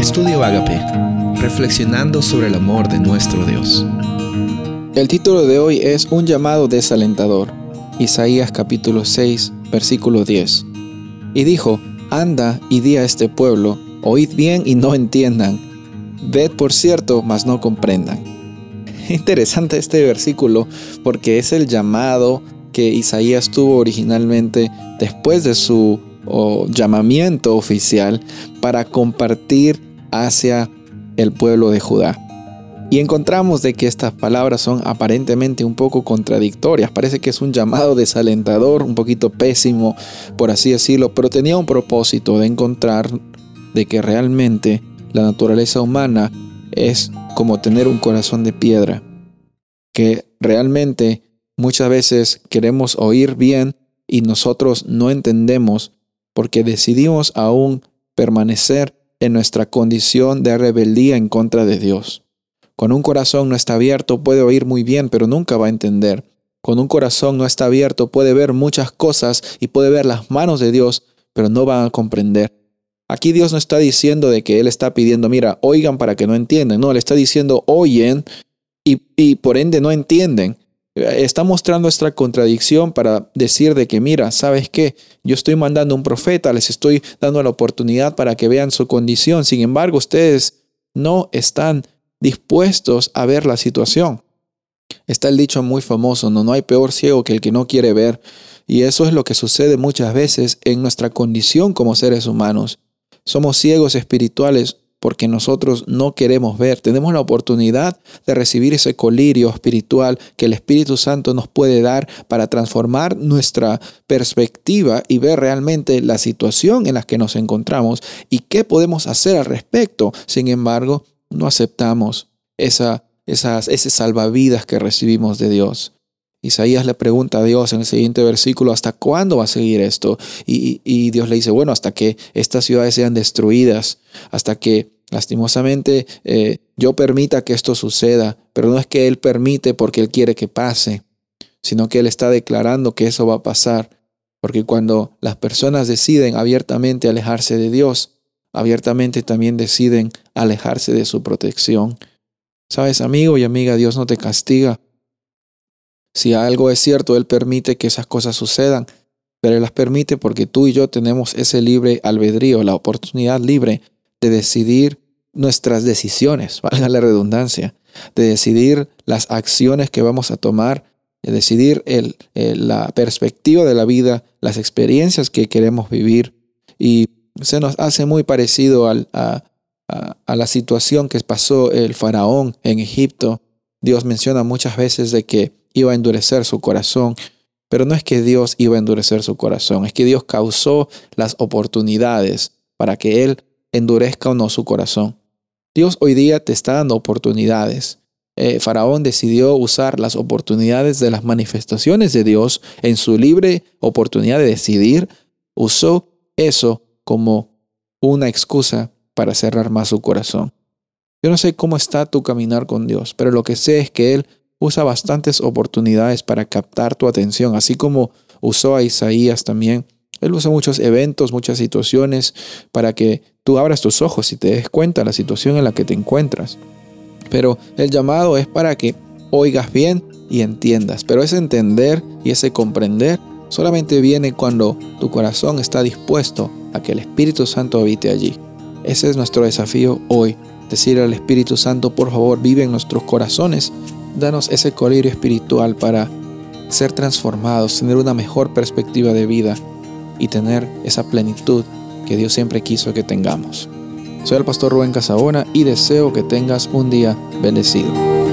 Estudio Agape, reflexionando sobre el amor de nuestro Dios. El título de hoy es Un llamado desalentador. Isaías capítulo 6, versículo 10. Y dijo, Anda y di a este pueblo, oíd bien y no entiendan, ved por cierto, mas no comprendan. Interesante este versículo porque es el llamado que Isaías tuvo originalmente después de su llamamiento oficial para compartir hacia el pueblo de Judá. Y encontramos de que estas palabras son aparentemente un poco contradictorias. Parece que es un llamado desalentador, un poquito pésimo, por así decirlo, pero tenía un propósito de encontrar de que realmente la naturaleza humana es como tener un corazón de piedra, que realmente muchas veces queremos oír bien y nosotros no entendemos porque decidimos aún permanecer en nuestra condición de rebeldía en contra de Dios. Con un corazón no está abierto puede oír muy bien, pero nunca va a entender. Con un corazón no está abierto puede ver muchas cosas y puede ver las manos de Dios, pero no va a comprender. Aquí Dios no está diciendo de que Él está pidiendo, mira, oigan para que no entiendan. No, Él está diciendo, oyen y por ende no entienden. Está mostrando nuestra contradicción para decir de que, mira, ¿sabes qué? Yo estoy mandando un profeta, les estoy dando la oportunidad para que vean su condición. Sin embargo, ustedes no están dispuestos a ver la situación. Está el dicho muy famoso, no, no hay peor ciego que el que no quiere ver. Y eso es lo que sucede muchas veces en nuestra condición como seres humanos. Somos ciegos espirituales porque nosotros no queremos ver. Tenemos la oportunidad de recibir ese colirio espiritual que el Espíritu Santo nos puede dar para transformar nuestra perspectiva y ver realmente la situación en la que nos encontramos y qué podemos hacer al respecto. Sin embargo, no aceptamos esa, esas, ese salvavidas que recibimos de Dios. Isaías le pregunta a Dios en el siguiente versículo, ¿hasta cuándo va a seguir esto? Y, Dios le dice, bueno, hasta que estas ciudades sean destruidas, hasta que lastimosamente eh, yo permita que esto suceda, pero no es que Él permite porque Él quiere que pase, sino que Él está declarando que eso va a pasar, porque cuando las personas deciden abiertamente alejarse de Dios, abiertamente también deciden alejarse de su protección. Sabes, amigo y amiga, Dios no te castiga si algo es cierto, Él permite que esas cosas sucedan, pero Él las permite porque tú y yo tenemos ese libre albedrío, la oportunidad libre de decidir nuestras decisiones, valga la redundancia, de decidir las acciones que vamos a tomar, de decidir la perspectiva de la vida, las experiencias que queremos vivir. Y se nos hace muy parecido a, a la situación que pasó el faraón en Egipto. Dios menciona muchas veces de que iba a endurecer su corazón. Pero no es que Dios iba a endurecer su corazón, es que Dios causó las oportunidades para que Él endurezca o no su corazón. Dios hoy día te está dando oportunidades. Eh, Faraón decidió usar las oportunidades de las manifestaciones de Dios en su libre oportunidad de decidir. Usó eso como una excusa para cerrar más su corazón. Yo no sé cómo está tu caminar con Dios, pero lo que sé es que Él usa bastantes oportunidades para captar tu atención, así como usó a Isaías también. Él usa muchos eventos, muchas situaciones para que tú abras tus ojos y te des cuenta de la situación en la que te encuentras. Pero el llamado es para que oigas bien y entiendas. Pero ese entender y ese comprender solamente viene cuando tu corazón está dispuesto a que el Espíritu Santo habite allí. Ese es nuestro desafío hoy. Decir al Espíritu Santo, por favor, vive en nuestros corazones danos ese colirio espiritual para ser transformados, tener una mejor perspectiva de vida y tener esa plenitud que Dios siempre quiso que tengamos. Soy el pastor Rubén Casabona y deseo que tengas un día bendecido.